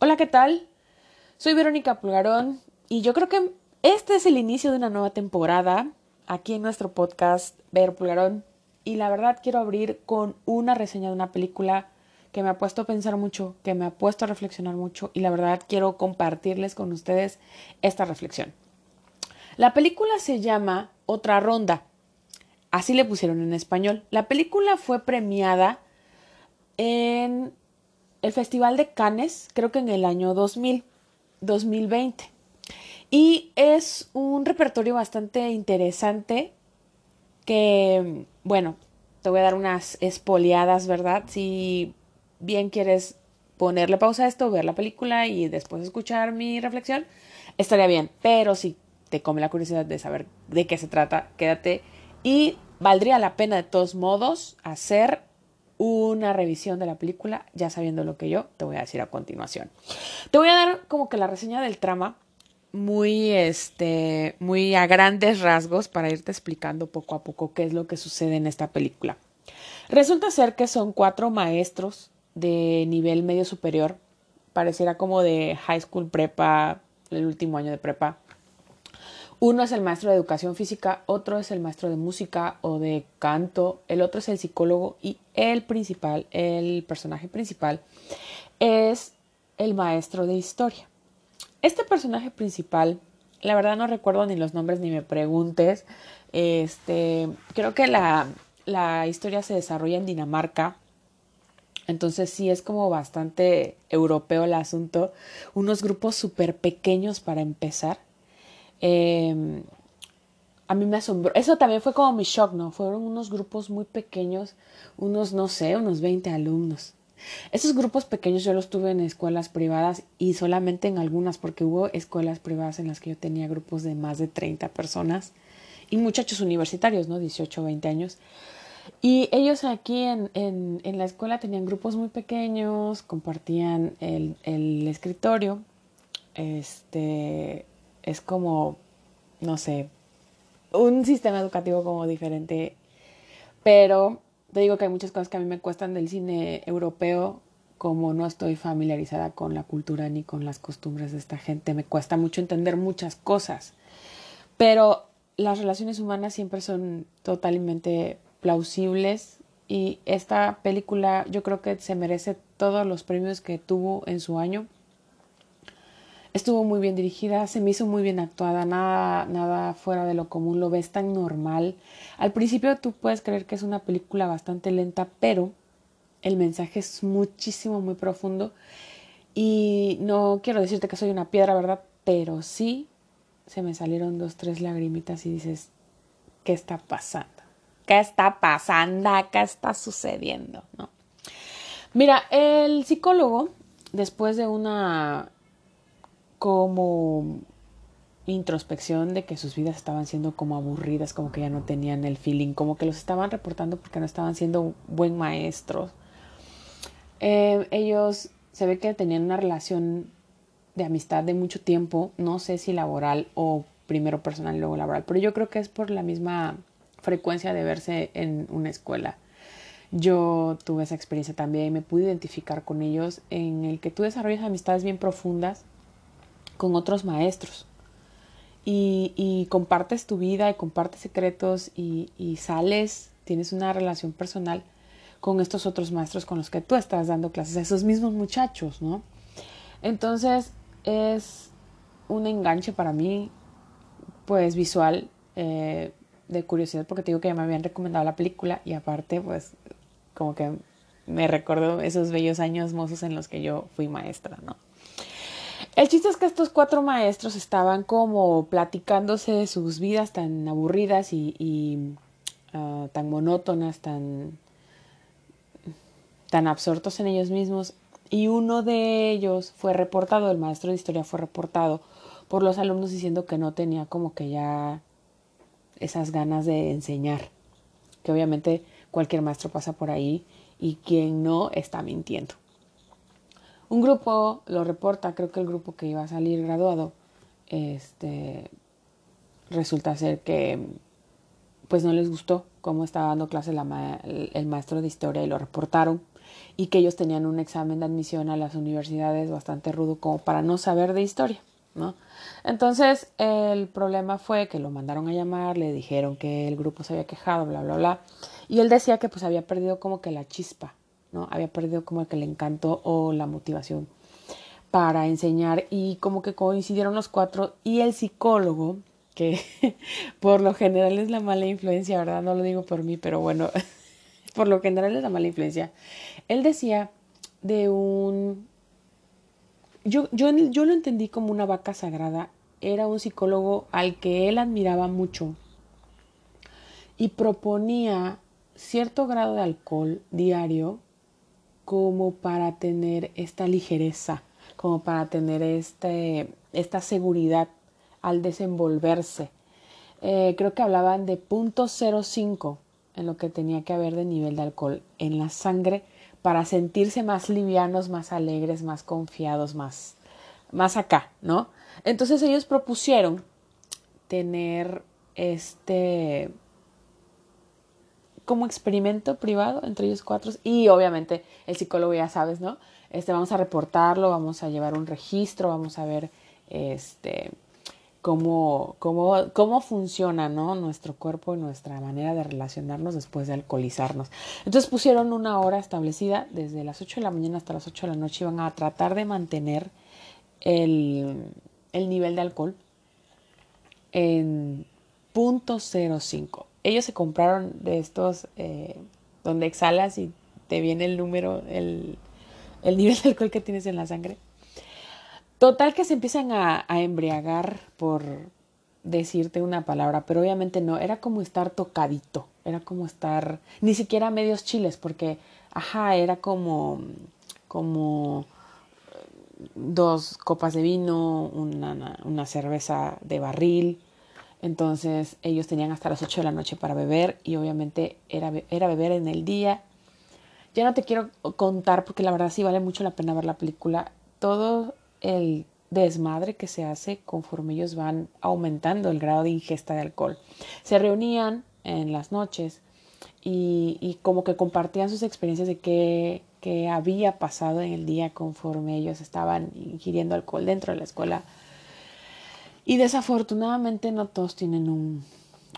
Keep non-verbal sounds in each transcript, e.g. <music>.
Hola, ¿qué tal? Soy Verónica Pulgarón y yo creo que este es el inicio de una nueva temporada aquí en nuestro podcast Ver Pulgarón y la verdad quiero abrir con una reseña de una película que me ha puesto a pensar mucho, que me ha puesto a reflexionar mucho y la verdad quiero compartirles con ustedes esta reflexión. La película se llama Otra Ronda. Así le pusieron en español. La película fue premiada en el Festival de Cannes, creo que en el año 2000, 2020. Y es un repertorio bastante interesante que, bueno, te voy a dar unas espoliadas, ¿verdad? Si bien quieres ponerle pausa a esto, ver la película y después escuchar mi reflexión, estaría bien. Pero si te come la curiosidad de saber de qué se trata, quédate. Y valdría la pena de todos modos hacer una revisión de la película, ya sabiendo lo que yo te voy a decir a continuación. Te voy a dar como que la reseña del trama muy este muy a grandes rasgos para irte explicando poco a poco qué es lo que sucede en esta película. Resulta ser que son cuatro maestros de nivel medio superior, pareciera como de high school prepa, el último año de prepa, uno es el maestro de educación física, otro es el maestro de música o de canto, el otro es el psicólogo y el principal, el personaje principal, es el maestro de historia. Este personaje principal, la verdad no recuerdo ni los nombres ni me preguntes. Este, creo que la, la historia se desarrolla en Dinamarca. Entonces sí es como bastante europeo el asunto. Unos grupos súper pequeños para empezar eh, a mí me asombró. Eso también fue como mi shock, ¿no? Fueron unos grupos muy pequeños, unos, no sé, unos 20 alumnos. Esos grupos pequeños yo los tuve en escuelas privadas y solamente en algunas, porque hubo escuelas privadas en las que yo tenía grupos de más de 30 personas y muchachos universitarios, ¿no? 18, 20 años. Y ellos aquí en, en, en la escuela tenían grupos muy pequeños, compartían el, el escritorio, este, es como, no sé, un sistema educativo como diferente. Pero te digo que hay muchas cosas que a mí me cuestan del cine europeo, como no estoy familiarizada con la cultura ni con las costumbres de esta gente, me cuesta mucho entender muchas cosas. Pero las relaciones humanas siempre son totalmente plausibles y esta película yo creo que se merece todos los premios que tuvo en su año Estuvo muy bien dirigida, se me hizo muy bien actuada, nada, nada fuera de lo común, lo ves tan normal. Al principio tú puedes creer que es una película bastante lenta, pero el mensaje es muchísimo, muy profundo. Y no quiero decirte que soy una piedra, ¿verdad? Pero sí se me salieron dos, tres lagrimitas y dices, ¿qué está pasando? ¿Qué está pasando? ¿Qué está sucediendo? Mira, el psicólogo, después de una como introspección de que sus vidas estaban siendo como aburridas, como que ya no tenían el feeling, como que los estaban reportando porque no estaban siendo buen maestros. Eh, ellos se ve que tenían una relación de amistad de mucho tiempo, no sé si laboral o primero personal y luego laboral, pero yo creo que es por la misma frecuencia de verse en una escuela. Yo tuve esa experiencia también y me pude identificar con ellos en el que tú desarrollas amistades bien profundas con otros maestros. Y, compartes tu vida y compartes secretos y, y, sales, tienes una relación personal con estos otros maestros con los que tú estás dando clases, a esos mismos muchachos, ¿no? Entonces es un enganche para mí, pues visual, eh, de curiosidad, porque te digo que ya me habían recomendado la película y aparte, pues como que me recordó esos bellos años mozos en los que yo fui maestra, ¿no? El chiste es que estos cuatro maestros estaban como platicándose de sus vidas tan aburridas y, ah, tan monótonas, tan, tan absortos en ellos mismos. Y uno de ellos fue reportado, el maestro de historia fue reportado por los alumnos diciendo que no tenía como que ya esas ganas de enseñar. Que obviamente cualquier maestro pasa por ahí y quien no está mintiendo. Un grupo lo reporta, creo que el grupo que iba a salir graduado, este, resulta ser que pues no les gustó cómo estaba dando clase la el maestro de historia y lo reportaron. y que ellos tenían un examen de admisión a las universidades bastante rudo como para no saber de historia, ¿no? Entonces el problema fue que lo mandaron a llamar, le dijeron que el grupo se había quejado, bla, bla, bla, y él decía que pues había perdido como que la chispa, ¿no? Había perdido como que el encanto o la motivación para enseñar y como que coincidieron los cuatro y el psicólogo, que <laughs> por lo general es la mala influencia, ¿verdad? No lo digo por mí, pero bueno, <laughs> por lo general es la mala influencia. Él decía de un... Yo, yo, yo lo entendí como una vaca sagrada. Era un psicólogo al que él admiraba mucho y proponía cierto grado de alcohol diario como para tener esta ligereza como para tener este, esta seguridad al desenvolverse. Eh, creo que hablaban de 0.05 en lo que tenía que haber de nivel de alcohol en la sangre para sentirse más livianos, más alegres, más confiados, más, más acá, ¿no? Entonces ellos propusieron tener este como experimento privado entre ellos cuatro y obviamente el psicólogo ya sabes, ¿no? Este, vamos a reportarlo, vamos a llevar un registro, vamos a ver este, cómo, cómo, cómo funciona ¿no? nuestro cuerpo y nuestra manera de relacionarnos después de alcoholizarnos. Entonces pusieron una hora establecida, desde las 8 de la mañana hasta las 8 de la noche iban a tratar de mantener el, el nivel de alcohol en .05. Ellos se compraron de estos eh, donde exhalas y te viene el número, el, el <laughs> nivel de alcohol que tienes en la sangre. Total que se empiezan a, embriagar por decirte una palabra, pero obviamente no, era como estar tocadito, era como estar, ni siquiera medios chiles, porque, ajá, era como, como dos copas de vino, una, una cerveza de barril, entonces ellos tenían hasta las 8 de la noche para beber y obviamente era, era beber en el día ya no te quiero contar porque la verdad sí vale mucho la pena ver la película. Todo el desmadre que se hace conforme ellos van aumentando el grado de ingesta de alcohol. Se reunían en las noches y, como que compartían sus experiencias de qué, había pasado en el día conforme ellos estaban ingiriendo alcohol dentro de la escuela. Y desafortunadamente no todos tienen un,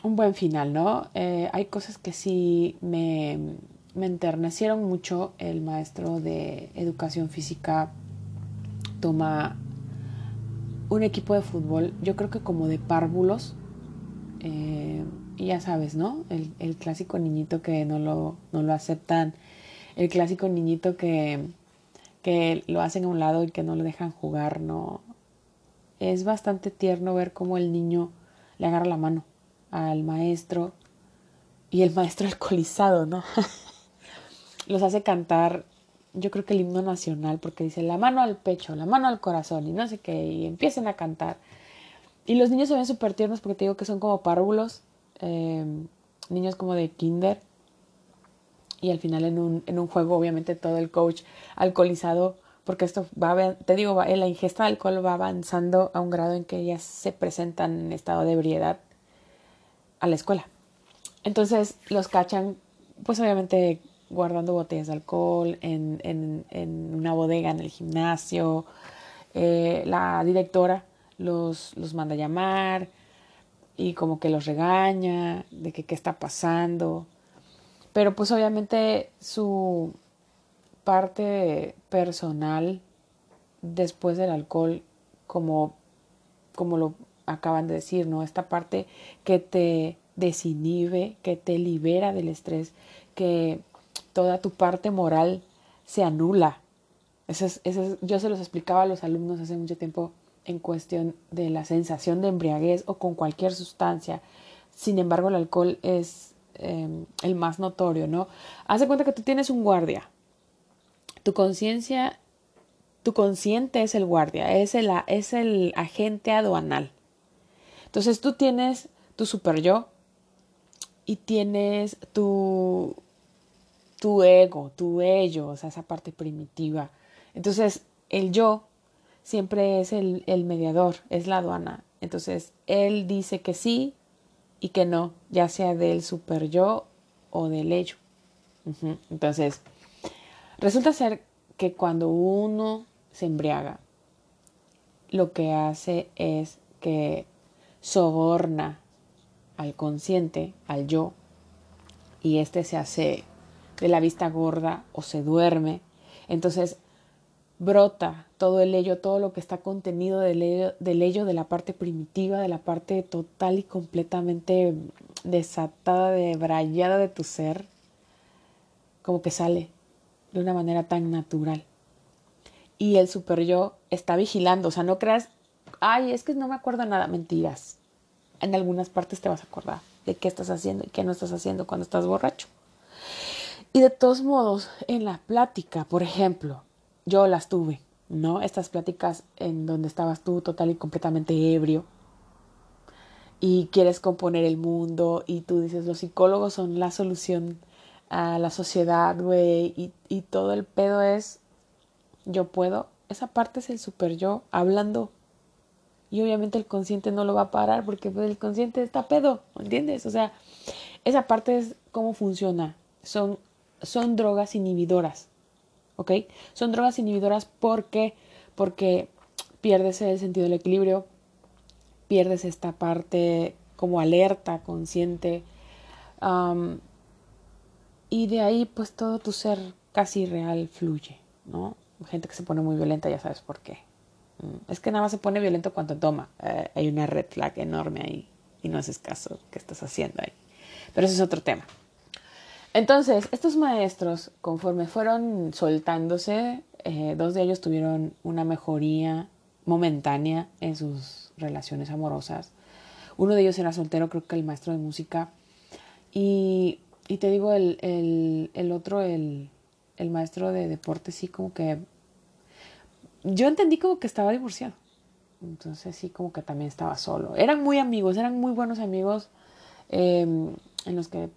buen final, ¿no? Eh, hay cosas que sí me, me enternecieron mucho. El maestro de educación física toma un equipo de fútbol, yo creo que como de párvulos. Eh, y ya sabes, ¿no? El, clásico niñito que no lo, no lo aceptan. El clásico niñito que, que lo hacen a un lado y que no le dejan jugar, ¿no? Es bastante tierno ver cómo el niño le agarra la mano al maestro y el maestro <laughs> alcoholizado, ¿no? <laughs> los hace cantar, yo creo que el himno nacional, porque dice la mano al pecho, la mano al corazón y no sé qué, y empiecen a cantar. Y los niños se ven súper tiernos porque te digo que son como párvulos, eh, niños como de kinder. Y al final en un, en un juego, obviamente, todo el coach alcoholizado, porque esto va, te digo, va, la ingesta de alcohol va avanzando a un grado en que ellas se presentan en estado de ebriedad a la escuela. Entonces los cachan, pues obviamente guardando botellas de alcohol en, en, en una bodega en el gimnasio. Eh, la directora los, los manda a llamar y como que los regaña de que qué está pasando. Pero pues obviamente su parte personal después del alcohol, como, como lo acaban de decir, ¿no? Esta parte que te desinhibe, que te libera del estrés, que toda tu parte moral se anula. Eso es, yo se los explicaba a los alumnos hace mucho tiempo en cuestión de la sensación de embriaguez o con cualquier sustancia. Sin embargo, el alcohol es em, el más notorio, ¿no? Haz de cuenta que tú tienes un guardia. Tu conciencia, tu consciente es el guardia, es el, es el agente aduanal. Entonces tú tienes tu super yo y tienes tu tu ego, tu ello, o sea, esa parte primitiva. Entonces, el yo siempre es el, mediador, es la aduana. Entonces, él dice que sí y que no, ya sea del super yo o del ello. Entonces, Resulta ser que cuando uno se embriaga, lo que hace es que soborna al consciente, al yo, y este se hace de la vista gorda o se duerme. Entonces brota todo el ello, todo lo que está contenido del ello, del ello, de la parte primitiva, de la parte total y completamente desatada, debrayada de tu ser, como que sale de una manera tan natural. Y el super yo está vigilando, o sea, no creas, ay, es que no me acuerdo nada, mentiras. En algunas partes te vas a acordar de qué estás haciendo y qué no estás haciendo cuando estás borracho. Y de todos modos, en la plática, por ejemplo, yo las tuve, ¿no? Estas pláticas en donde estabas tú total y completamente ebrio y quieres componer el mundo y tú dices, los psicólogos son la solución a la sociedad, güey, y, y todo el pedo es, yo puedo, esa parte es el super yo hablando. Y obviamente el consciente no lo va a parar porque pues, el consciente está pedo, ¿entiendes? O sea, esa parte es cómo funciona. Son son drogas inhibidoras. ¿Ok? Son drogas inhibidoras porque, porque pierdes el sentido del equilibrio, pierdes esta parte como alerta, consciente. Y de ahí pues todo tu ser casi real fluye, ¿no? Gente que se pone muy violenta, ya sabes por qué. Mm, es que nada más se pone violento cuando toma. Eh, hay una red flag enorme ahí y no haces caso que estás haciendo ahí. Pero ese es otro tema. Entonces, estos maestros, conforme fueron soltándose, eh, dos de ellos tuvieron una mejoría momentánea en sus relaciones amorosas. Uno de ellos era soltero, creo que el maestro de música. Y, y te digo, el, el, el otro, el, el maestro de deporte, sí, como que... Yo entendí como que estaba divorciado. Entonces sí, como que también estaba solo. Eran muy amigos, eran muy buenos amigos eh, en los que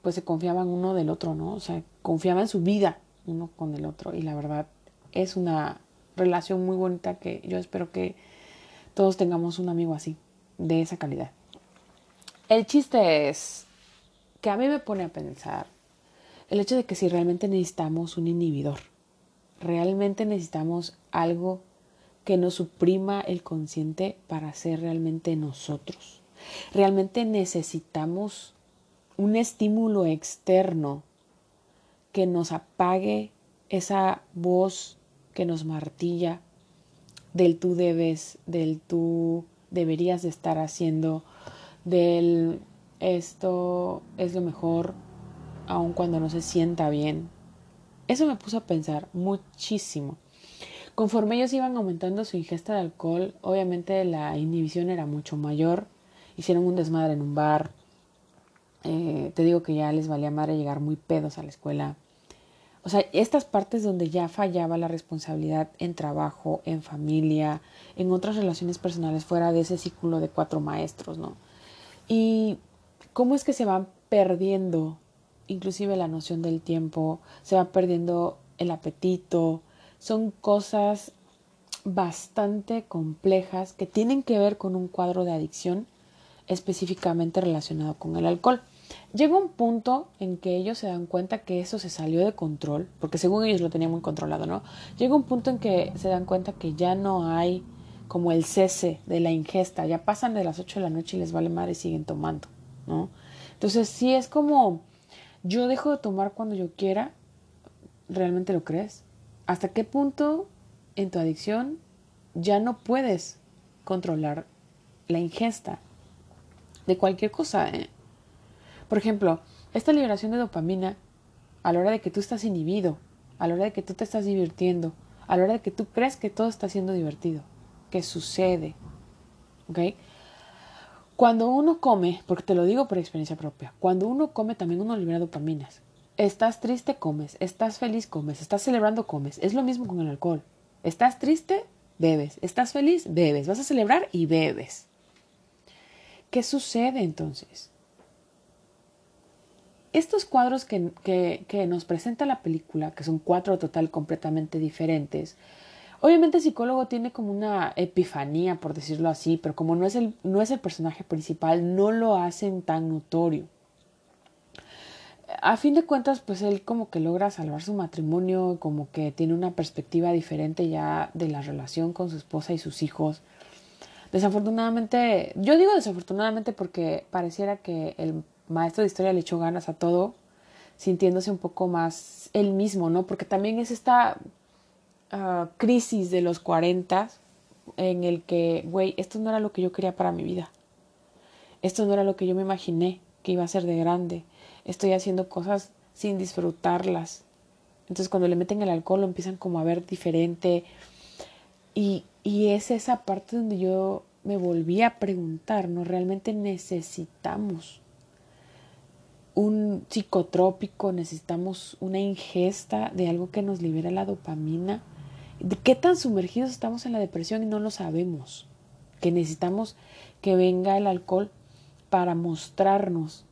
pues se confiaban uno del otro, ¿no? O sea, confiaban su vida uno con el otro y la verdad es una relación muy bonita que yo espero que todos tengamos un amigo así, de esa calidad. El chiste es que a mí me pone a pensar el hecho de que si realmente necesitamos un inhibidor, realmente necesitamos algo que nos suprima el consciente para ser realmente nosotros. Realmente necesitamos un estímulo externo que nos apague esa voz que nos martilla del tú debes, del tú deberías de estar haciendo, del esto es lo mejor, aun cuando no se sienta bien. Eso me puso a pensar muchísimo. Conforme ellos iban aumentando su ingesta de alcohol, obviamente la inhibición era mucho mayor. Hicieron un desmadre en un bar, eh, te digo que ya les valía madre llegar muy pedos a la escuela. O sea, estas partes donde ya fallaba la responsabilidad en trabajo, en familia, en otras relaciones personales fuera de ese círculo de cuatro maestros, ¿no? Y cómo es que se van perdiendo inclusive la noción del tiempo, se va perdiendo el apetito, son cosas bastante complejas que tienen que ver con un cuadro de adicción específicamente relacionado con el alcohol. Llega un punto en que ellos se dan cuenta que eso se salió de control, porque según ellos lo tenían muy controlado, ¿no? Llega un punto en que se dan cuenta que ya no hay como el cese de la ingesta, ya pasan de las 8 de la noche y les vale madre y siguen tomando, ¿no? Entonces, si es como yo dejo de tomar cuando yo quiera, ¿realmente lo crees? ¿Hasta qué punto en tu adicción ya no puedes controlar la ingesta? de cualquier cosa. ¿eh? Por ejemplo, esta liberación de dopamina, a la hora de que tú estás inhibido, a la hora de que tú te estás divirtiendo, a la hora de que tú crees que todo está siendo divertido, que sucede. ¿Ok? Cuando uno come, porque te lo digo por experiencia propia, cuando uno come también uno libera dopaminas. Estás triste, comes. Estás feliz, comes. Estás celebrando, comes. Es lo mismo con el alcohol. Estás triste, bebes. Estás feliz, bebes. Vas a celebrar y bebes. ¿Qué sucede entonces? Estos cuadros que, que, nos presenta la película, que son cuatro total completamente diferentes, obviamente el psicólogo tiene como una epifanía, por decirlo así, pero como no es el, no es el personaje principal, no lo hacen tan notorio. a fin de cuentas, pues él como que logra salvar su matrimonio, como que tiene una perspectiva diferente ya de la relación con su esposa y sus hijos. Desafortunadamente, yo digo desafortunadamente porque pareciera que el maestro de historia le echó ganas a todo, sintiéndose un poco más él mismo, ¿no? Porque también es esta ah, crisis de los 40 en el que, güey, esto no era lo que yo quería para mi vida. Esto no era lo que yo me imaginé que iba a ser de grande. Estoy haciendo cosas sin disfrutarlas. Entonces cuando le meten el alcohol lo empiezan como a ver diferente. Y, y es esa parte donde yo me volví a preguntar, ¿no? ¿Realmente necesitamos un psicotrópico? ¿Necesitamos una ingesta de algo que nos libera la dopamina? ¿De qué tan sumergidos estamos en la depresión y no lo sabemos? Que necesitamos que venga el alcohol para mostrarnos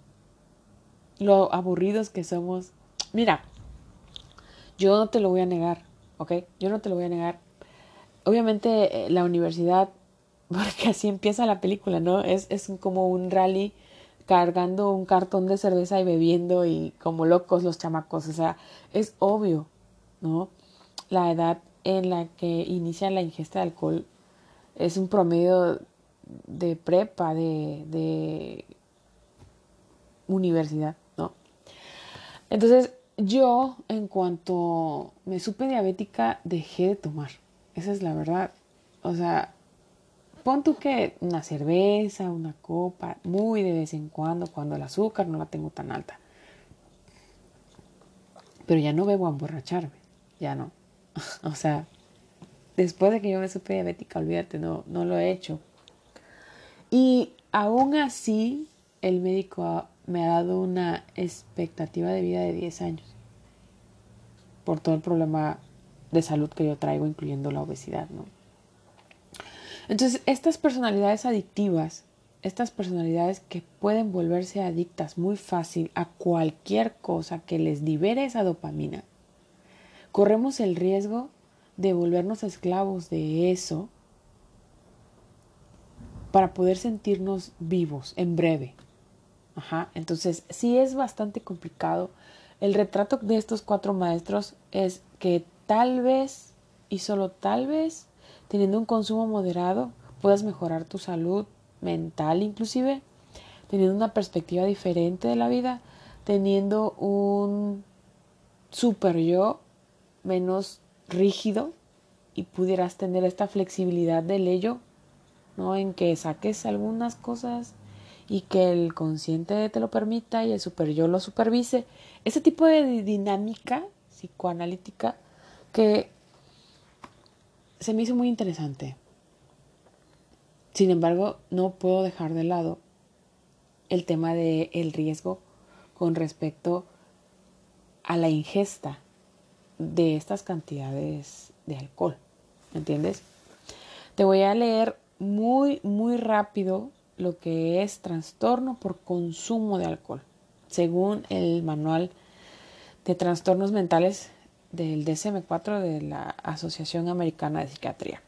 lo aburridos que somos. Mira, yo no te lo voy a negar, ¿ok? Yo no te lo voy a negar. Obviamente eh, la universidad, <laughs> porque así empieza la película, ¿no? Es, es como un rally cargando un cartón de cerveza y bebiendo y como locos los chamacos. O sea, es obvio, ¿no? La edad en la que inicia la ingesta de alcohol es un promedio de prepa, de, de universidad, ¿no? Entonces, yo, en cuanto me supe diabética, dejé de tomar. Esa es la verdad. O sea, pon tú que una cerveza, una copa, muy de vez en cuando, cuando el azúcar no la tengo tan alta. Pero ya no bebo a emborracharme, ya no. <laughs> o sea, después de que yo me supe diabética, olvídate, no, no lo he hecho. Y aún así, el médico me ha dado una expectativa de vida de 10 años por todo el problema de salud que yo traigo, incluyendo la obesidad, ¿no? Entonces, estas personalidades adictivas, estas personalidades que pueden volverse adictas muy fácil a cualquier cosa que les libere esa dopamina, corremos el riesgo de volvernos esclavos de eso para poder sentirnos vivos en breve. Ajá, entonces sí es bastante complicado. El retrato de estos cuatro maestros es que tal vez y solo tal vez teniendo un consumo moderado puedas mejorar tu salud mental inclusive, teniendo una perspectiva diferente de la vida, teniendo un super yo menos rígido y pudieras tener esta flexibilidad del ello, ¿no? En que saques algunas cosas y que el consciente te lo permita y el super yo lo supervise. Ese tipo de dinámica psicoanalítica que se me hizo muy interesante. Sin embargo, no puedo dejar de lado el tema del el riesgo con respecto a la ingesta de estas cantidades de alcohol. ¿Me entiendes? Te voy a leer muy, muy rápido lo que es trastorno por consumo de alcohol, según el manual de trastornos mentales del DSM-4 de la Asociación Americana de Psiquiatría.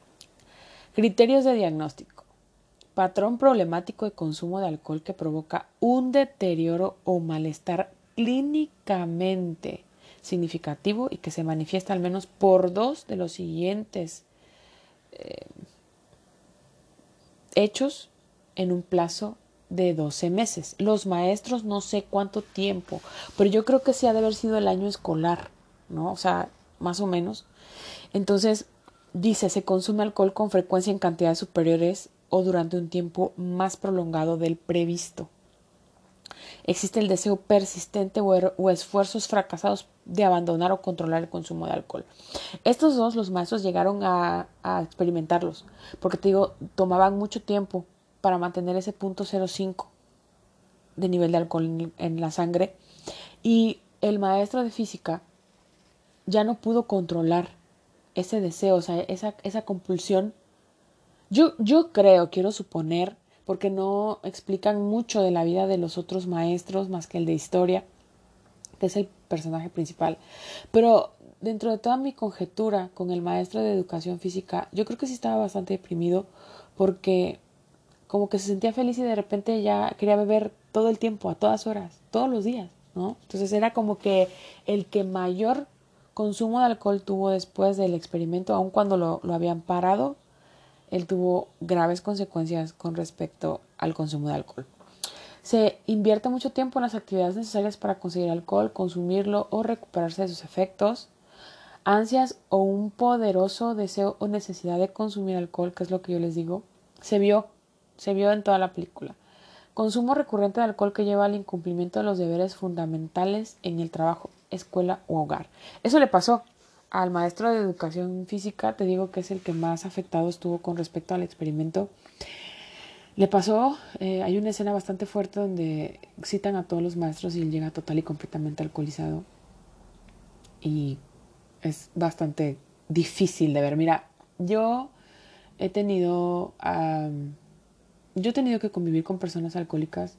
Criterios de diagnóstico. Patrón problemático de consumo de alcohol que provoca un deterioro o malestar clínicamente significativo y que se manifiesta al menos por dos de los siguientes eh, hechos en un plazo de 12 meses. Los maestros no sé cuánto tiempo, pero yo creo que sí ha de haber sido el año escolar, ¿no? O sea, más o menos. Entonces, dice, se consume alcohol con frecuencia en cantidades superiores o durante un tiempo más prolongado del previsto. Existe el deseo persistente o, esfuerzos fracasados de abandonar o controlar el consumo de alcohol. Estos dos, los maestros llegaron a, experimentarlos, porque te digo, tomaban mucho tiempo para mantener ese punto 0,5 de nivel de alcohol en la sangre. Y el maestro de física ya no pudo controlar ese deseo, o sea, esa, esa compulsión. Yo, yo creo, quiero suponer, porque no explican mucho de la vida de los otros maestros más que el de historia, es el personaje principal. Pero dentro de toda mi conjetura con el maestro de educación física, yo creo que sí estaba bastante deprimido porque como que se sentía feliz y de repente ya quería beber todo el tiempo, a todas horas, todos los días, ¿no? Entonces era como que el que mayor consumo de alcohol tuvo después del experimento, aun cuando lo, lo habían parado, él tuvo graves consecuencias con respecto al consumo de alcohol. Se invierte mucho tiempo en las actividades necesarias para conseguir alcohol, consumirlo o recuperarse de sus efectos. Ansias o un poderoso deseo o necesidad de consumir alcohol, que es lo que yo les digo, se vio, se vio en toda la película. Consumo recurrente de alcohol que lleva al incumplimiento de los deberes fundamentales en el trabajo, escuela o hogar. Eso le pasó al maestro de educación física, te digo que es el que más afectado estuvo con respecto al experimento. Le pasó, eh, hay una escena bastante fuerte donde citan a todos los maestros y él llega total y completamente alcoholizado. Y es bastante difícil de ver. Mira, yo he tenido, yo he tenido que convivir con personas alcohólicas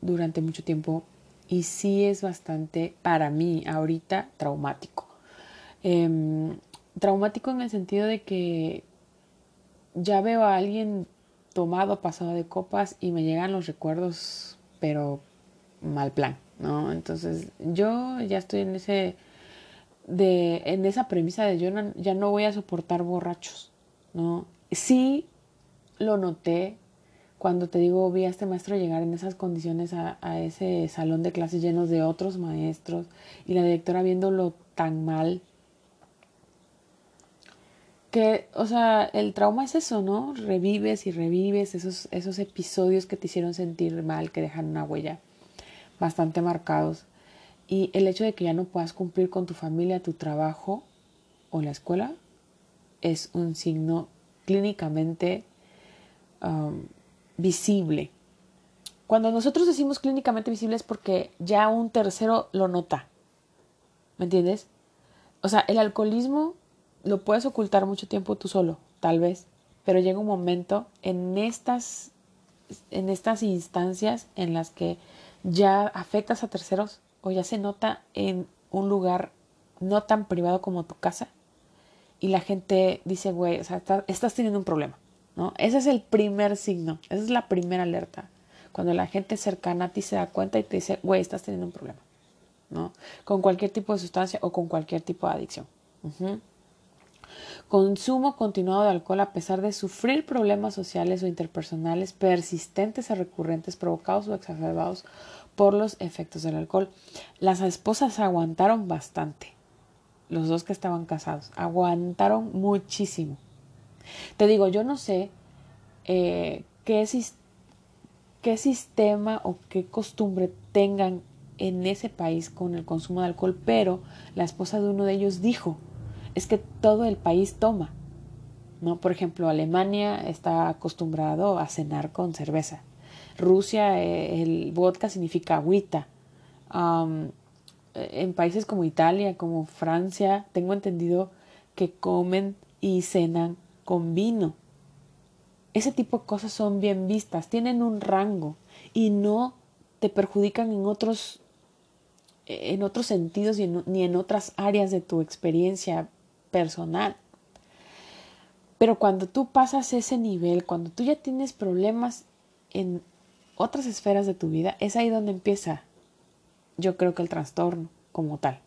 durante mucho tiempo y sí es bastante, para mí, ahorita, traumático. Em, traumático en el sentido de que ya veo a alguien tomado, pasado de copas y me llegan los recuerdos, pero mal plan, ¿no? Entonces yo ya estoy en ese de en esa premisa de yo ya no voy a soportar borrachos, ¿no? Sí lo noté cuando te digo vi a este maestro llegar en esas condiciones a, a ese salón de clases llenos de otros maestros y la directora viéndolo tan mal que, o sea, el trauma es eso, ¿no? Revives y revives esos, esos episodios que te hicieron sentir mal, que dejan una huella bastante marcados. Y el hecho de que ya no puedas cumplir con tu familia, tu trabajo o la escuela es un signo clínicamente um, visible. Cuando nosotros decimos clínicamente visible es porque ya un tercero lo nota. ¿Me entiendes? O sea, el alcoholismo lo puedes ocultar mucho tiempo tú solo, tal vez, pero llega un momento en estas, en estas instancias en las que ya afectas a terceros o ya se nota en un lugar no tan privado como tu casa y la gente dice, güey, o sea, estás teniendo un problema, ¿no? Ese es el primer signo, esa es la primera alerta. Cuando la gente cercana a ti se da cuenta y te dice, güey, estás teniendo un problema, ¿no? Con cualquier tipo de sustancia o con cualquier tipo de adicción. Consumo continuado de alcohol a pesar de sufrir problemas sociales o interpersonales persistentes o recurrentes provocados o exacerbados por los efectos del alcohol. Las esposas aguantaron bastante. Los dos que estaban casados aguantaron muchísimo. Te digo, yo no sé eh, qué, qué sistema o qué costumbre tengan en ese país con el consumo de alcohol, pero la esposa de uno de ellos dijo es que todo el país toma. ¿no? Por ejemplo, Alemania está acostumbrado a cenar con cerveza. Rusia, eh, el vodka significa agüita. en países como Italia, como Francia, tengo entendido que comen y cenan con vino. Ese tipo de cosas son bien vistas, tienen un rango y no te perjudican en otros, en otros sentidos ni en otras áreas de tu experiencia personal. Pero cuando tú pasas ese nivel, cuando tú ya tienes problemas en otras esferas de tu vida, es ahí donde empieza, yo creo que el trastorno como tal.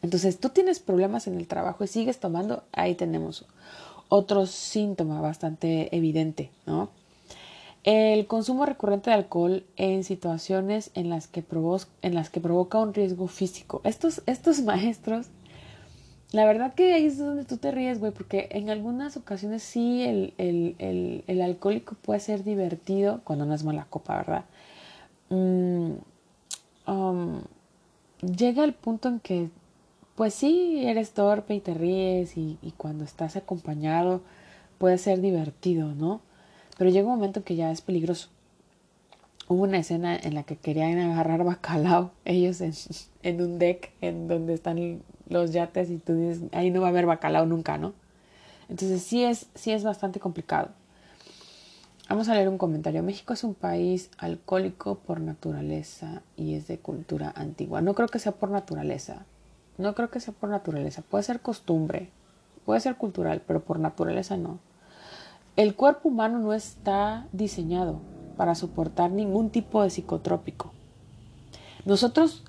Entonces, tú tienes problemas en el trabajo y sigues tomando, ahí tenemos otro síntoma bastante evidente, ¿no? El consumo recurrente de alcohol en situaciones en las que, en las que provoca un riesgo físico. Estos, estos <laughs> maestros la verdad que ahí es donde tú te ríes, güey, porque en algunas ocasiones sí el, el, el, alcohólico puede ser divertido cuando no es mala copa, ¿verdad? Mm, um, llega el punto en que, pues sí, eres torpe y te ríes y, y cuando estás acompañado puede ser divertido, ¿no? Pero llega un momento en que ya es peligroso. Hubo una escena en la que querían agarrar bacalao, ellos <laughs> en, un deck en donde están los yates y tú dices, ahí no va a haber bacalao nunca, ¿no? Entonces sí es, sí es bastante complicado. Vamos a leer un comentario. México es un país alcohólico por naturaleza y es de cultura antigua. No creo que sea por naturaleza. No creo que sea por naturaleza. Puede ser costumbre, puede ser cultural, pero por naturaleza no. El cuerpo humano no está diseñado para soportar ningún tipo de psicotrópico. Nosotros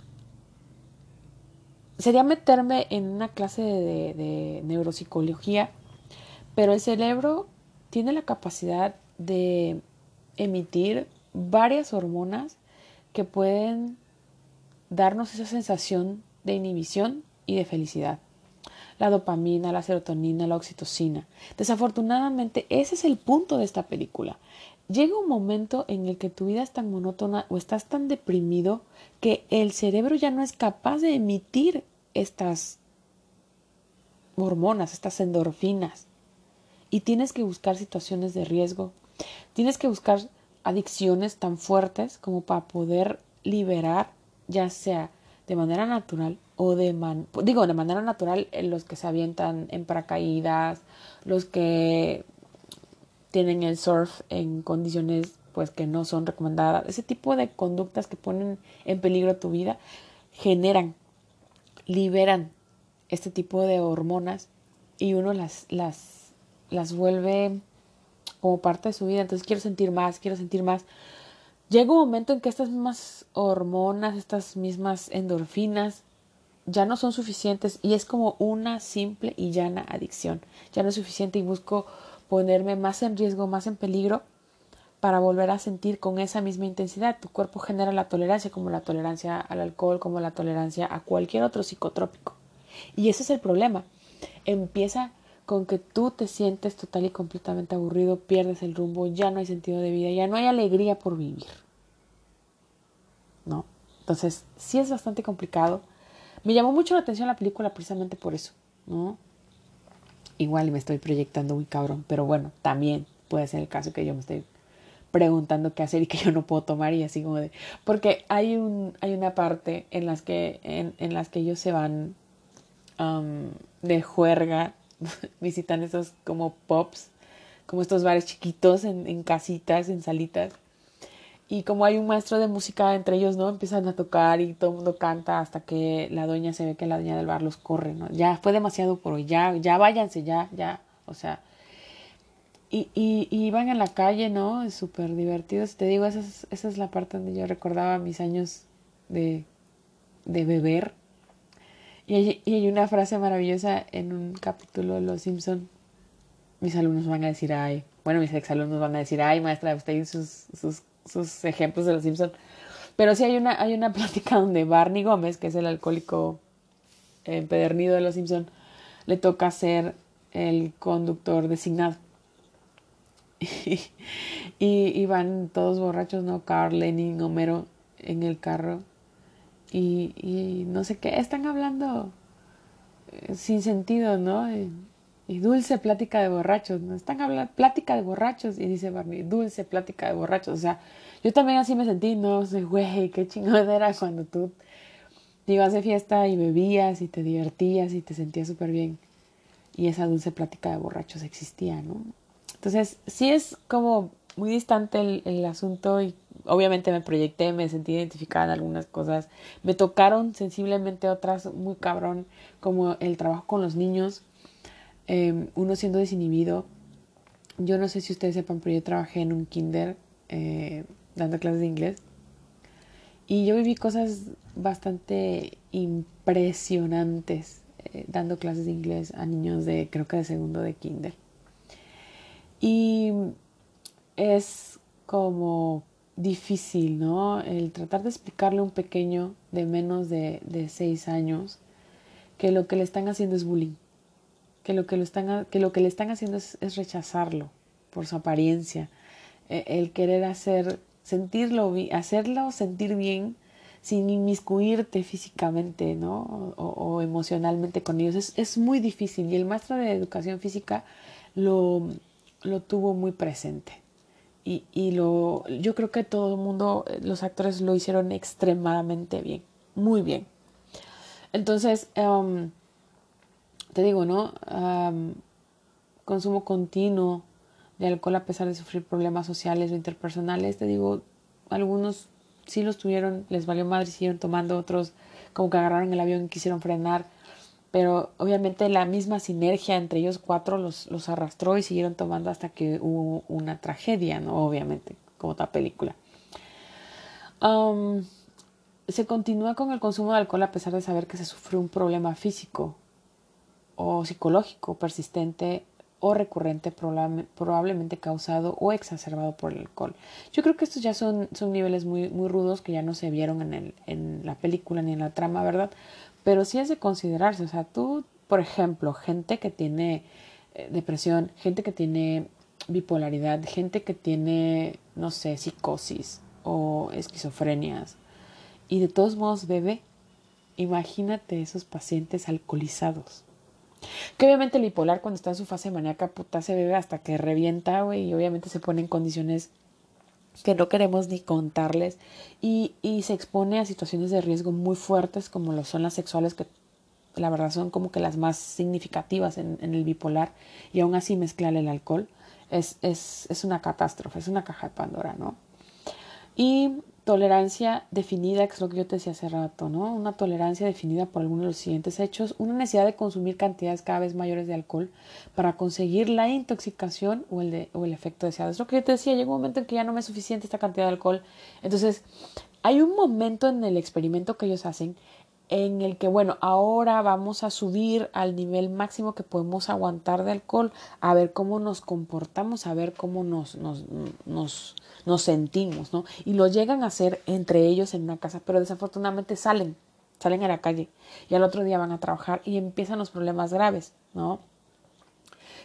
sería meterme en una clase de, neuropsicología, pero el cerebro tiene la capacidad de emitir varias hormonas que pueden darnos esa sensación de inhibición y de felicidad. La dopamina, la serotonina, la oxitocina. Desafortunadamente, ese es el punto de esta película. Llega un momento en el que tu vida es tan monótona o estás tan deprimido que el cerebro ya no es capaz de emitir estas hormonas, estas endorfinas. Y tienes que buscar situaciones de riesgo. Tienes que buscar adicciones tan fuertes como para poder liberar, ya sea de manera natural o de man digo de manera natural los que se avientan en paracaídas, los que tienen el surf en condiciones pues que no son recomendadas, ese tipo de conductas que ponen en peligro tu vida generan liberan este tipo de hormonas y uno las, las, las vuelve como parte de su vida. Entonces quiero sentir más, quiero sentir más. Llega un momento en que estas mismas hormonas, estas mismas endorfinas ya no son suficientes y es como una simple y llana adicción. Ya no es suficiente y busco ponerme más en riesgo, más en peligro para volver a sentir con esa misma intensidad. Tu cuerpo genera la tolerancia, como la tolerancia al alcohol, como la tolerancia a cualquier otro psicotrópico. Y ese es el problema. Empieza con que tú te sientes total y completamente aburrido, pierdes el rumbo, ya no hay sentido de vida, ya no hay alegría por vivir. ¿No? Entonces, sí es bastante complicado. Me llamó mucho la atención la película precisamente por eso, ¿no? Igual me estoy proyectando muy cabrón, pero bueno, también puede ser el caso que yo me estoy preguntando qué hacer y que yo no puedo tomar y así como de porque hay un hay una parte en las que en, en las que ellos se van de juerga <laughs> visitan esos como pops como estos bares chiquitos en, en casitas en salitas y como hay un maestro de música entre ellos no empiezan a tocar y todo el mundo canta hasta que la doña se ve que la doña del bar los corre no ya fue demasiado por hoy ya ya váyanse ya ya o sea y, y, iban en la calle, ¿no? Súper divertidos. Te digo, esa es, esa es la parte donde yo recordaba mis años de, de beber. Y hay, y hay una frase maravillosa en un capítulo de Los Simpson. Mis alumnos van a decir, ay, bueno, mis exalumnos van a decir, ay, maestra, usted y sus, sus ejemplos de Los Simpson. Pero sí hay una, hay una <laughs> plática donde Barney Gómez, que es el alcohólico empedernido de Los Simpson, le toca ser el conductor designado. <laughs> y, van todos borrachos, ¿no? Carl, Lenin, Homero en el carro. Y, y no sé qué, están hablando eh, sin sentido, ¿no? Dulce plática de borrachos, ¿no? Están hablando plática de borrachos y dice Barney, dulce plática de borrachos. O sea, yo también así me sentí, no sé, güey, qué chingón era cuando tú ibas de fiesta y bebías y te divertías y te sentías súper bien. Y esa dulce plática de borrachos existía, ¿no? Entonces, sí es como muy distante el, asunto y obviamente me proyecté, me sentí identificada en algunas cosas. Me tocaron sensiblemente otras muy cabrón, como el trabajo con los niños, em, uno siendo desinhibido. Yo no sé si ustedes sepan, pero yo trabajé en un kinder eh, dando clases de inglés. Y yo viví cosas bastante impresionantes eh, dando clases de inglés a niños de, creo que de segundo de kinder. Y es como difícil, ¿no? El tratar de explicarle a un pequeño de menos de, de seis años que lo que le están haciendo es bullying, que lo que, lo están, que, lo que le están haciendo es, rechazarlo por su apariencia, e, el querer hacer, sentirlo, hacerlo sentir bien sin inmiscuirte físicamente, ¿no? O, o emocionalmente con ellos. Es, es muy difícil y el maestro de educación física lo lo tuvo muy presente. Y, y lo, yo creo que todo el mundo, los actores lo hicieron extremadamente bien, muy bien. Entonces, em, te digo, ¿no? consumo continuo de alcohol a pesar de sufrir problemas sociales o interpersonales, te digo, algunos sí los tuvieron, les valió madre, siguieron tomando, otros como que agarraron el avión y quisieron frenar pero obviamente la misma sinergia entre ellos cuatro los, los arrastró y siguieron tomando hasta que hubo una tragedia, ¿no? Obviamente, como otra película. se continúa con el consumo de alcohol a pesar de saber que se sufre un problema físico o psicológico persistente o recurrente probablemente causado o exacerbado por el alcohol. Yo creo que estos ya son, son niveles muy, muy rudos que ya no se vieron en, el, en la película ni en la trama, ¿verdad? Pero sí es de considerarse. O sea, tú, por ejemplo, gente que tiene eh, depresión, gente que tiene bipolaridad, gente que tiene, no sé, psicosis o esquizofrenias y de todos modos bebe, imagínate esos pacientes alcoholizados. Que obviamente el bipolar cuando está en su fase maníaca puta se bebe hasta que revienta, güey, y obviamente se pone en condiciones que no queremos ni contarles y, y se expone a situaciones de riesgo muy fuertes como lo son las sexuales que la verdad son como que las más significativas en, el bipolar y aún así mezclar el alcohol es, es, es una catástrofe, es una caja de Pandora, ¿no? Y tolerancia definida, que es lo que yo te decía hace rato, ¿no? Una tolerancia definida por alguno de los siguientes hechos, una necesidad de consumir cantidades cada vez mayores de alcohol para conseguir la intoxicación o el, de, o el efecto deseado. Es lo que yo te decía, llega un momento en que ya no me es suficiente esta cantidad de alcohol. Entonces, hay un momento en el experimento que ellos hacen en el que, bueno, ahora vamos a subir al nivel máximo que podemos aguantar de alcohol, a ver cómo nos comportamos, a ver cómo nos, nos, nos, sentimos, ¿no? Y lo llegan a hacer entre ellos en una casa, pero desafortunadamente salen, salen a la calle y al otro día van a trabajar y empiezan los problemas graves, ¿no?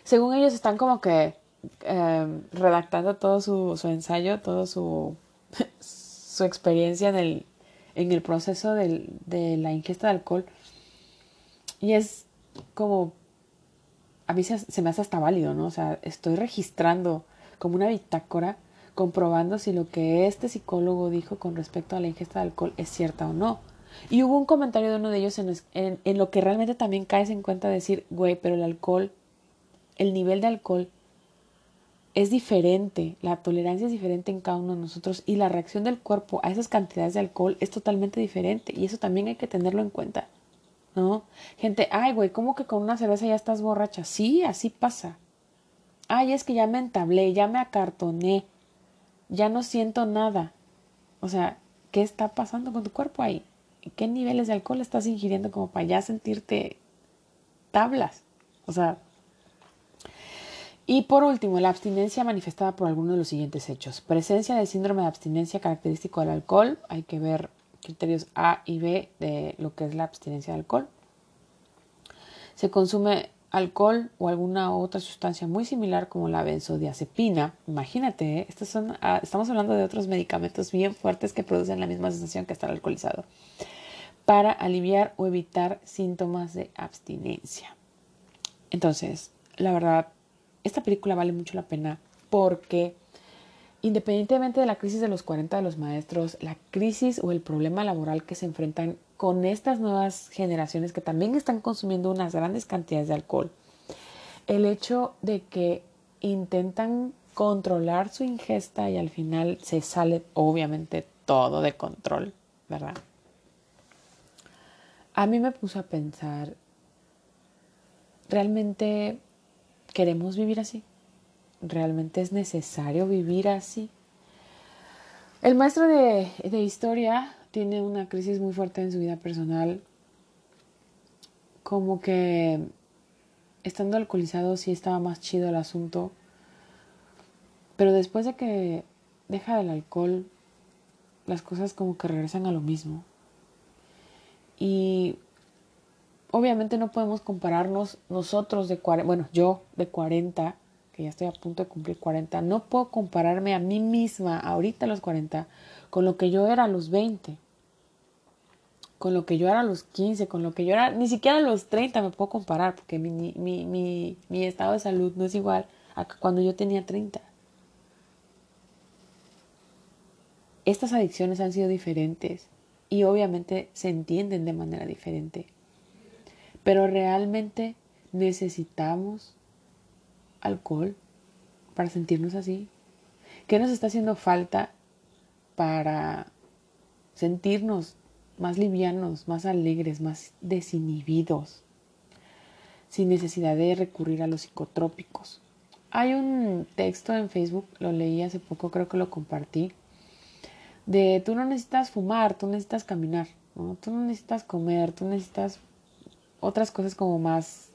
Según ellos están como que eh, redactando todo su, su ensayo, todo su, <laughs> su experiencia en el, en el proceso del, de la ingesta de alcohol. Y es como, a mí se, me hace hasta válido, ¿no? O sea, estoy registrando como una bitácora, comprobando si lo que este psicólogo dijo con respecto a la ingesta de alcohol es cierta o no. Y hubo un comentario de uno de ellos en, en, en lo que realmente también caes en cuenta de decir, güey, pero el alcohol, el nivel de alcohol es diferente, la tolerancia es diferente en cada uno de nosotros y la reacción del cuerpo a esas cantidades de alcohol es totalmente diferente y eso también hay que tenerlo en cuenta, ¿no? Gente, ay, güey, ¿cómo que con una cerveza ya estás borracha? Sí, así pasa. Ay, es que ya me entablé, ya me acartoné, ya no siento nada. O sea, ¿qué está pasando con tu cuerpo ahí? ¿Qué niveles de alcohol estás ingiriendo como para ya sentirte tablas? O sea, y por último, la abstinencia manifestada por alguno de los siguientes hechos. Presencia de síndrome de abstinencia característico del alcohol. Hay que ver criterios A y B de lo que es la abstinencia de alcohol. Se consume alcohol o alguna otra sustancia muy similar como la benzodiazepina. Imagínate, ¿eh? estos son, ah, estamos hablando de otros medicamentos bien fuertes que producen la misma sensación que estar alcoholizado para aliviar o evitar síntomas de abstinencia. Entonces, la verdad, esta película vale mucho la pena porque independientemente de la crisis de los 40 de los maestros, la crisis o el problema laboral que se enfrentan con estas nuevas generaciones que también están consumiendo unas grandes cantidades de alcohol, el hecho de que intentan controlar su ingesta y al final se sale obviamente todo de control, ¿verdad? A mí me puso a pensar, realmente ¿Queremos vivir así? ¿Realmente es necesario vivir así? El maestro de, historia tiene una crisis muy fuerte en su vida personal. Como que estando alcoholizado sí estaba más chido el asunto. Pero después de que deja el alcohol, las cosas como que regresan a lo mismo. Y obviamente no podemos compararnos nosotros de 40, bueno, yo de 40, que ya estoy a punto de cumplir 40, no puedo compararme a mí misma ahorita a los 40 con lo que yo era a los 20, con lo que yo era a los 15, con lo que yo era, ni siquiera a los 30 me puedo comparar porque mi, mi, mi, mi estado de salud no es igual a cuando yo tenía 30. Estas adicciones han sido diferentes y obviamente se entienden de manera diferente. Pero realmente necesitamos alcohol para sentirnos así. ¿Qué nos está haciendo falta para sentirnos más livianos, más alegres, más desinhibidos, sin necesidad de recurrir a los psicotrópicos? Hay un texto en Facebook, lo leí hace poco, creo que lo compartí, de tú no necesitas fumar, tú necesitas caminar, ¿no? Tú no necesitas comer, tú necesitas otras cosas como más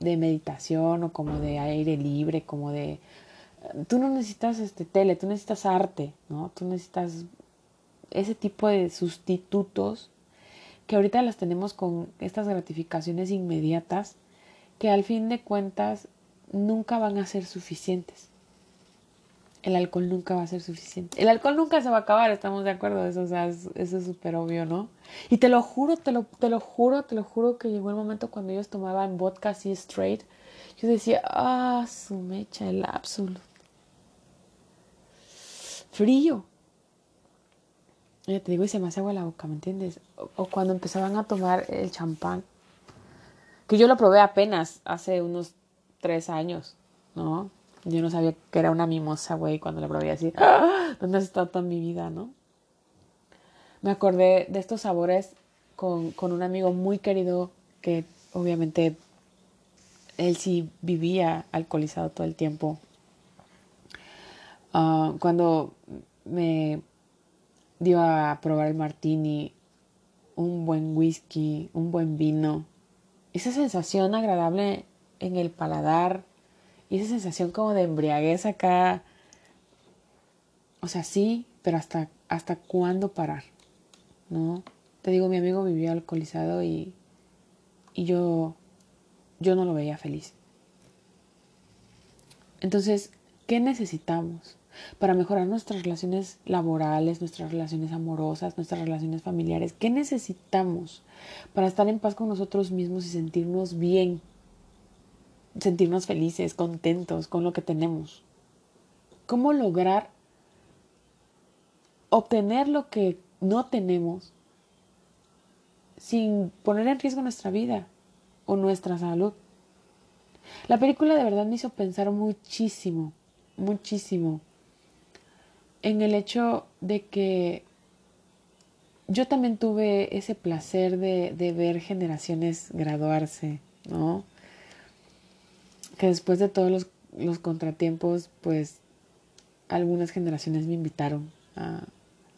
de meditación o como de aire libre, como de... Tú no necesitas este tele, tú necesitas arte, ¿no? Tú necesitas ese tipo de sustitutos que ahorita las tenemos con estas gratificaciones inmediatas que al fin de cuentas nunca van a ser suficientes. El alcohol nunca va a ser suficiente. El alcohol nunca se va a acabar, estamos de acuerdo, eso, es súper obvio, ¿no? Y te lo juro, te lo, te lo juro, te lo juro que llegó el momento cuando ellos tomaban vodka así straight, yo decía, ah, su mecha, el absoluto. Frío, ya te digo, y se me hace agua la boca, ¿me entiendes? O, cuando empezaban a tomar el champán, que yo lo probé apenas hace unos tres años, ¿no? Yo no sabía que era una mimosa, güey, cuando lo probé así, ¡ah! ¿dónde has estado toda mi vida, no? Me acordé de estos sabores con, con un amigo muy querido que obviamente él sí vivía alcoholizado todo el tiempo. Ah, cuando me dio a probar el martini, un buen whisky, un buen vino. Esa sensación agradable en el paladar y esa sensación como de embriaguez acá. O sea, sí, pero hasta, hasta cuándo parar, ¿no? Te digo, mi amigo vivió alcoholizado y, y yo, yo no lo veía feliz. Entonces, ¿qué necesitamos? para mejorar nuestras relaciones laborales, nuestras relaciones amorosas, nuestras relaciones familiares. ¿Qué necesitamos para estar en paz con nosotros mismos y sentirnos bien? Sentirnos felices, contentos con lo que tenemos. ¿Cómo lograr obtener lo que no tenemos sin poner en riesgo nuestra vida o nuestra salud? La película de verdad me hizo pensar muchísimo, muchísimo en el hecho de que yo también tuve ese placer de, ver generaciones graduarse, ¿no? Que después de todos los, contratiempos, pues algunas generaciones me invitaron a,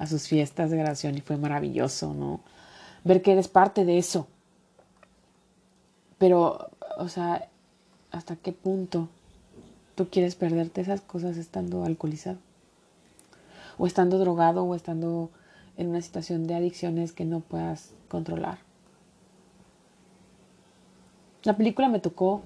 sus fiestas de graduación y fue maravilloso, ¿no? Ver que eres parte de eso. Pero, o sea, ¿hasta qué punto tú quieres perderte esas cosas estando alcoholizado? o estando drogado o estando en una situación de adicciones que no puedas controlar. La película me tocó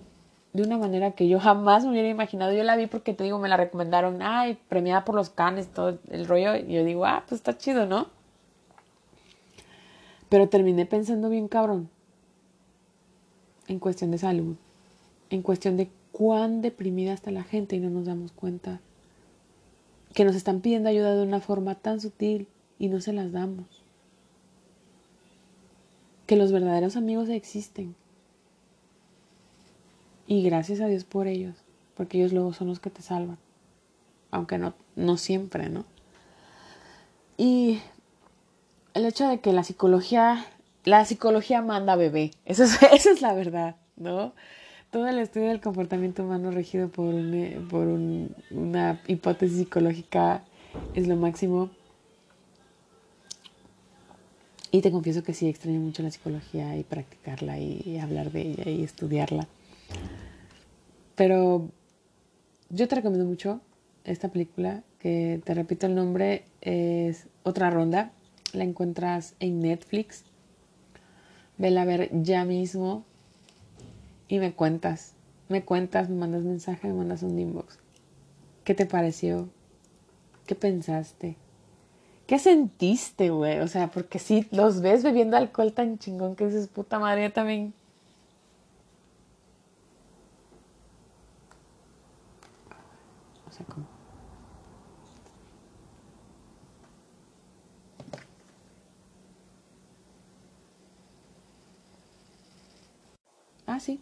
de una manera que yo jamás me hubiera imaginado. Yo la vi porque te digo, me la recomendaron, ay, premiada por los canes, todo el rollo. Y yo digo, ah, pues está chido, ¿no? Pero terminé pensando bien cabrón en cuestión de salud, en cuestión de cuán deprimida está la gente y no nos damos cuenta que nos están pidiendo ayuda de una forma tan sutil y no se las damos. Que los verdaderos amigos existen. Y gracias a Dios por ellos, porque ellos luego son los que te salvan. Aunque no, no siempre, ¿no? Y el hecho de que la psicología, la psicología manda bebé, <laughs> eso es, esa es la verdad, ¿no? todo el estudio del comportamiento humano regido por, por una hipótesis psicológica es lo máximo. Y te confieso que sí extraño mucho la psicología y practicarla y, hablar de ella y estudiarla. Pero yo te recomiendo mucho esta película, que te repito el nombre, es Otra Ronda. La encuentras en Netflix. Vela a ver ya mismo y me cuentas, me cuentas, me mandas mensaje, me mandas un inbox. ¿Qué te pareció? ¿Qué pensaste? ¿Qué sentiste, güey? O sea, porque si los ves bebiendo alcohol tan chingón que dices, puta madre, también. Sea. Ah, sí.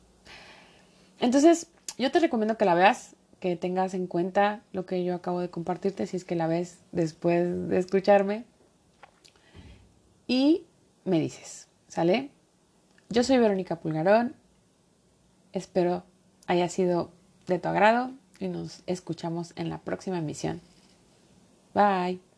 Entonces, yo te recomiendo que la veas, que tengas en cuenta lo que yo acabo de compartirte, si es que la ves después de escucharme. Y me dices, ¿sale? Yo soy Verónica Pulgarón. Espero haya sido de tu agrado y nos escuchamos en la próxima emisión. Bye.